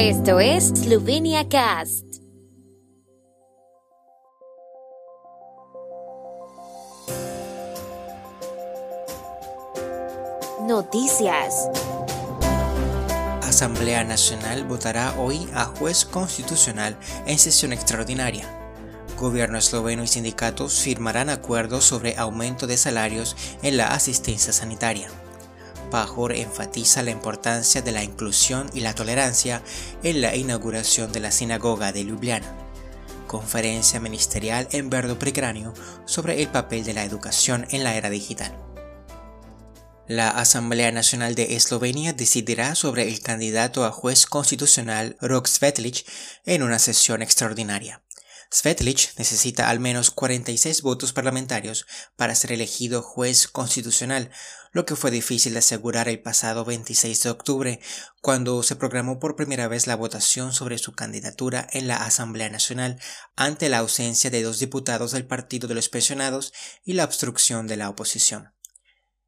Esto es Slovenia Cast. Noticias. Asamblea Nacional votará hoy a juez constitucional en sesión extraordinaria. Gobierno esloveno y sindicatos firmarán acuerdos sobre aumento de salarios en la asistencia sanitaria. Pajor enfatiza la importancia de la inclusión y la tolerancia en la inauguración de la sinagoga de Ljubljana. Conferencia ministerial en Verdo Precráneo sobre el papel de la educación en la era digital. La Asamblea Nacional de Eslovenia decidirá sobre el candidato a juez constitucional Rok Svetlic en una sesión extraordinaria. Svetlic necesita al menos 46 votos parlamentarios para ser elegido juez constitucional, lo que fue difícil de asegurar el pasado 26 de octubre, cuando se programó por primera vez la votación sobre su candidatura en la Asamblea Nacional ante la ausencia de dos diputados del Partido de los Pensionados y la obstrucción de la oposición.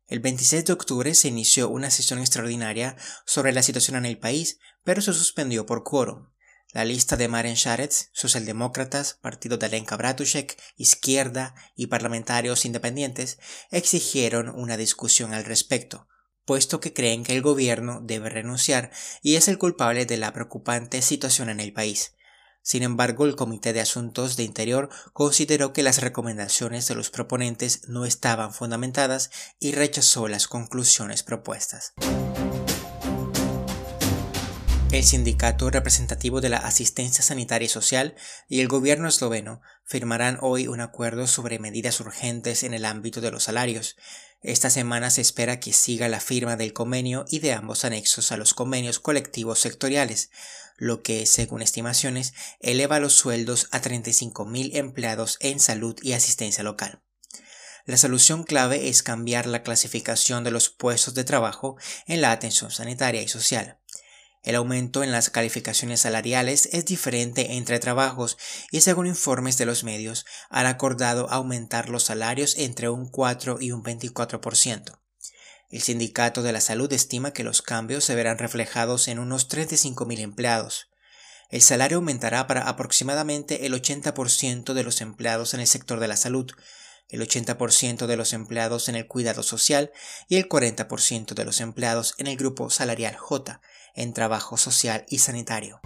El 26 de octubre se inició una sesión extraordinaria sobre la situación en el país, pero se suspendió por quórum. La lista de Maren Sharetz, socialdemócratas, partido de Alenka Bratushek, izquierda y parlamentarios independientes exigieron una discusión al respecto, puesto que creen que el gobierno debe renunciar y es el culpable de la preocupante situación en el país. Sin embargo, el Comité de Asuntos de Interior consideró que las recomendaciones de los proponentes no estaban fundamentadas y rechazó las conclusiones propuestas. El sindicato representativo de la asistencia sanitaria y social y el gobierno esloveno firmarán hoy un acuerdo sobre medidas urgentes en el ámbito de los salarios. Esta semana se espera que siga la firma del convenio y de ambos anexos a los convenios colectivos sectoriales, lo que, según estimaciones, eleva los sueldos a 35.000 empleados en salud y asistencia local. La solución clave es cambiar la clasificación de los puestos de trabajo en la atención sanitaria y social. El aumento en las calificaciones salariales es diferente entre trabajos y según informes de los medios han acordado aumentar los salarios entre un 4 y un 24%. El Sindicato de la Salud estima que los cambios se verán reflejados en unos 35.000 empleados. El salario aumentará para aproximadamente el 80% de los empleados en el sector de la salud, el 80% de los empleados en el cuidado social y el 40% de los empleados en el grupo salarial J, en trabajo social y sanitario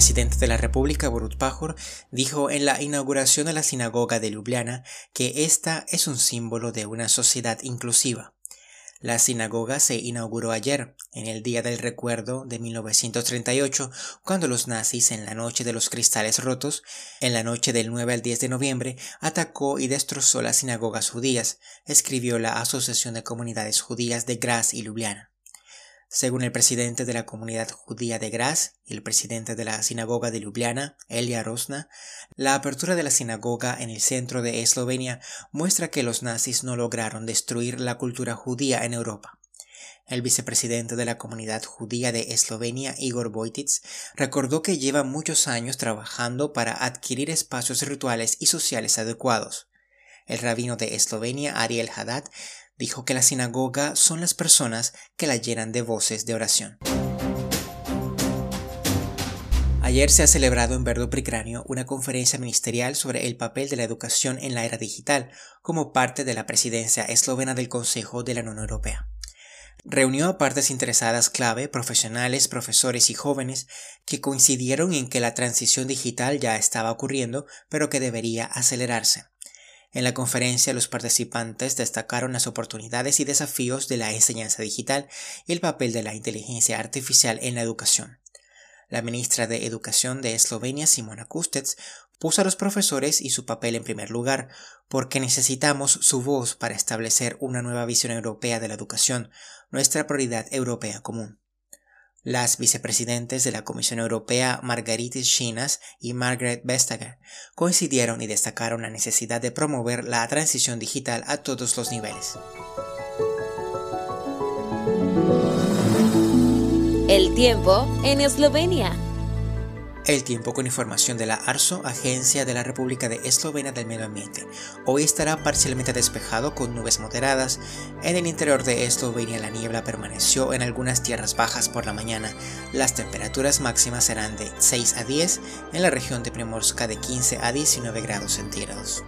presidente de la República, Borut Pajor, dijo en la inauguración de la sinagoga de Ljubljana que esta es un símbolo de una sociedad inclusiva. La sinagoga se inauguró ayer, en el Día del Recuerdo de 1938, cuando los nazis, en la noche de los cristales rotos, en la noche del 9 al 10 de noviembre, atacó y destrozó las sinagogas judías, escribió la Asociación de Comunidades Judías de Graz y Ljubljana. Según el presidente de la comunidad judía de Graz y el presidente de la sinagoga de Ljubljana, Elia Rosna, la apertura de la sinagoga en el centro de Eslovenia muestra que los nazis no lograron destruir la cultura judía en Europa. El vicepresidente de la comunidad judía de Eslovenia, Igor Vojtic, recordó que lleva muchos años trabajando para adquirir espacios rituales y sociales adecuados. El rabino de Eslovenia, Ariel Haddad, dijo que la sinagoga son las personas que la llenan de voces de oración. Ayer se ha celebrado en Verdo Pricráneo una conferencia ministerial sobre el papel de la educación en la era digital como parte de la presidencia eslovena del Consejo de la Unión Europea. Reunió a partes interesadas clave, profesionales, profesores y jóvenes, que coincidieron en que la transición digital ya estaba ocurriendo, pero que debería acelerarse. En la conferencia los participantes destacaron las oportunidades y desafíos de la enseñanza digital y el papel de la inteligencia artificial en la educación. La ministra de Educación de Eslovenia, Simona Kustec, puso a los profesores y su papel en primer lugar, porque necesitamos su voz para establecer una nueva visión europea de la educación, nuestra prioridad europea común. Las vicepresidentes de la Comisión Europea Margaritis Chinas y Margaret Vestager coincidieron y destacaron la necesidad de promover la transición digital a todos los niveles. El tiempo en Eslovenia. El tiempo con información de la ARSO, Agencia de la República de Eslovenia del Medio Ambiente. Hoy estará parcialmente despejado con nubes moderadas. En el interior de Eslovenia la niebla permaneció en algunas tierras bajas por la mañana. Las temperaturas máximas serán de 6 a 10, en la región de Primorska de 15 a 19 grados centígrados.